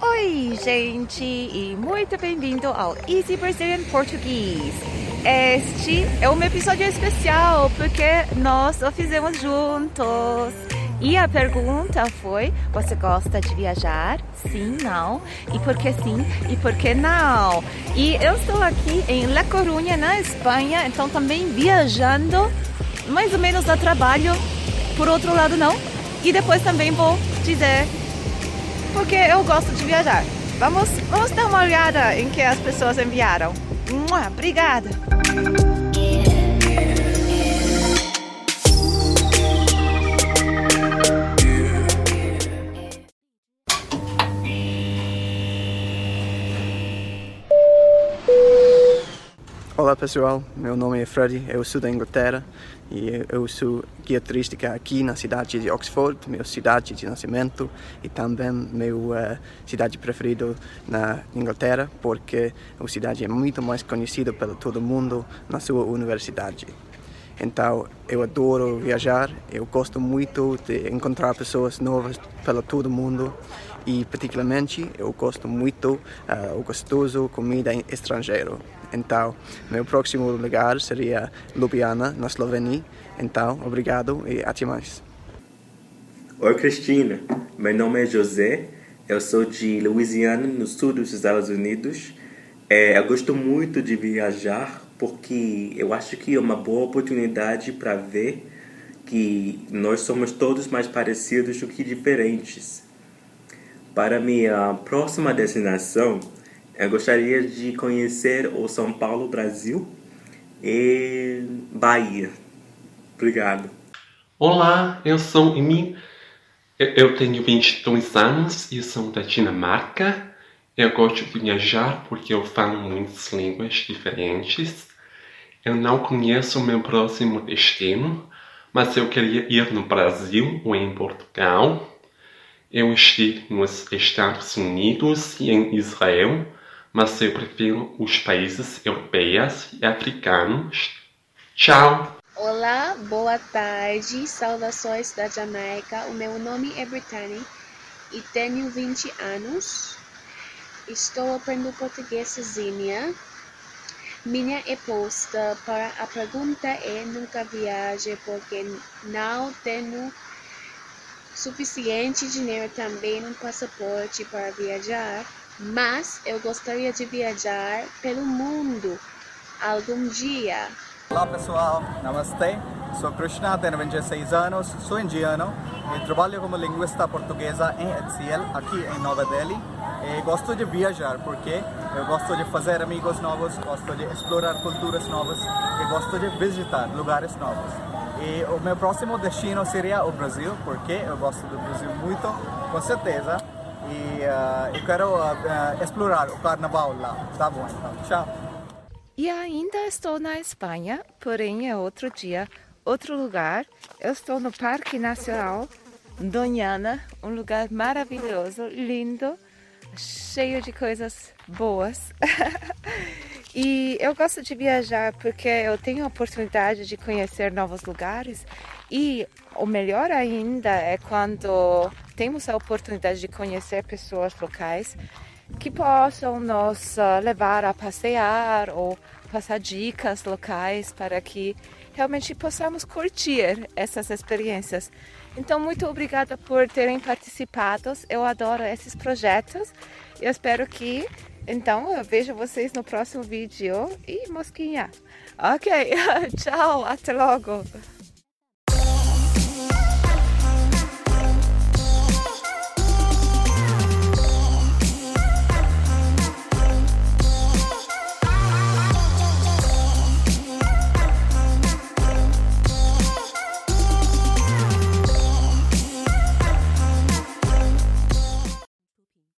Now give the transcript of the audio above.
Oi, gente, e muito bem-vindo ao Easy Brazilian Português. Este é um episódio especial porque nós o fizemos juntos. E a pergunta foi: você gosta de viajar? Sim, não? E por que sim e por que não? E eu estou aqui em La Coruña, na Espanha, então também viajando, mais ou menos a trabalho. Por outro lado, não. E depois também vou dizer porque eu gosto de viajar. Vamos, vamos dar uma olhada em que as pessoas enviaram. Obrigada! Olá pessoal, meu nome é Freddy, eu sou da Inglaterra e eu sou guia turística aqui na cidade de Oxford, minha cidade de nascimento e também minha uh, cidade preferida na Inglaterra porque a cidade é muito mais conhecida pelo todo mundo na sua universidade. Então eu adoro viajar, eu gosto muito de encontrar pessoas novas pelo todo mundo e particularmente eu gosto muito uh, o gostoso comida estrangeira. Então, meu próximo lugar seria Ljubljana, na Eslovênia. Então, obrigado e até mais. Oi, Cristina. Meu nome é José. Eu sou de Louisiana, no sul dos Estados Unidos. É, eu gosto muito de viajar porque eu acho que é uma boa oportunidade para ver que nós somos todos mais parecidos do que diferentes. Para minha próxima destinação, eu gostaria de conhecer o São Paulo, Brasil e Bahia. Obrigado. Olá, eu sou Emi. Eu tenho 22 anos e sou da Dinamarca. Eu gosto de viajar porque eu falo muitas línguas diferentes. Eu não conheço o meu próximo destino, mas eu queria ir no Brasil ou em Portugal. Eu estive nos Estados Unidos e em Israel mas eu prefiro os países europeus e africanos. Tchau! Olá, boa tarde, saudações da Jamaica. O meu nome é Brittany e tenho 20 anos. Estou aprendendo português sozinha. Minha resposta para a pergunta é nunca viaje porque não tenho suficiente dinheiro também no passaporte para viajar mas eu gostaria de viajar pelo mundo algum dia. Olá pessoal, Namaste. Sou Krishna, tenho 26 anos, sou indiano e trabalho como linguista portuguesa em HCL, aqui em Nova Delhi. E gosto de viajar porque eu gosto de fazer amigos novos, gosto de explorar culturas novas e gosto de visitar lugares novos. E o meu próximo destino seria o Brasil, porque eu gosto do Brasil muito, com certeza e uh, eu quero uh, explorar o carnaval lá. Tá bom, então. Tchau. E ainda estou na Espanha, porém é outro dia, outro lugar. Eu estou no Parque Nacional Doñana, um lugar maravilhoso, lindo, cheio de coisas boas. e eu gosto de viajar porque eu tenho a oportunidade de conhecer novos lugares e o melhor ainda é quando temos a oportunidade de conhecer pessoas locais que possam nos ah, levar a passear ou passar dicas locais para que realmente possamos curtir essas experiências. Então, muito obrigada por terem participado. Eu adoro esses projetos. Eu espero que então eu vejo vocês no próximo vídeo e mosquinha. Ok, tchau, até logo.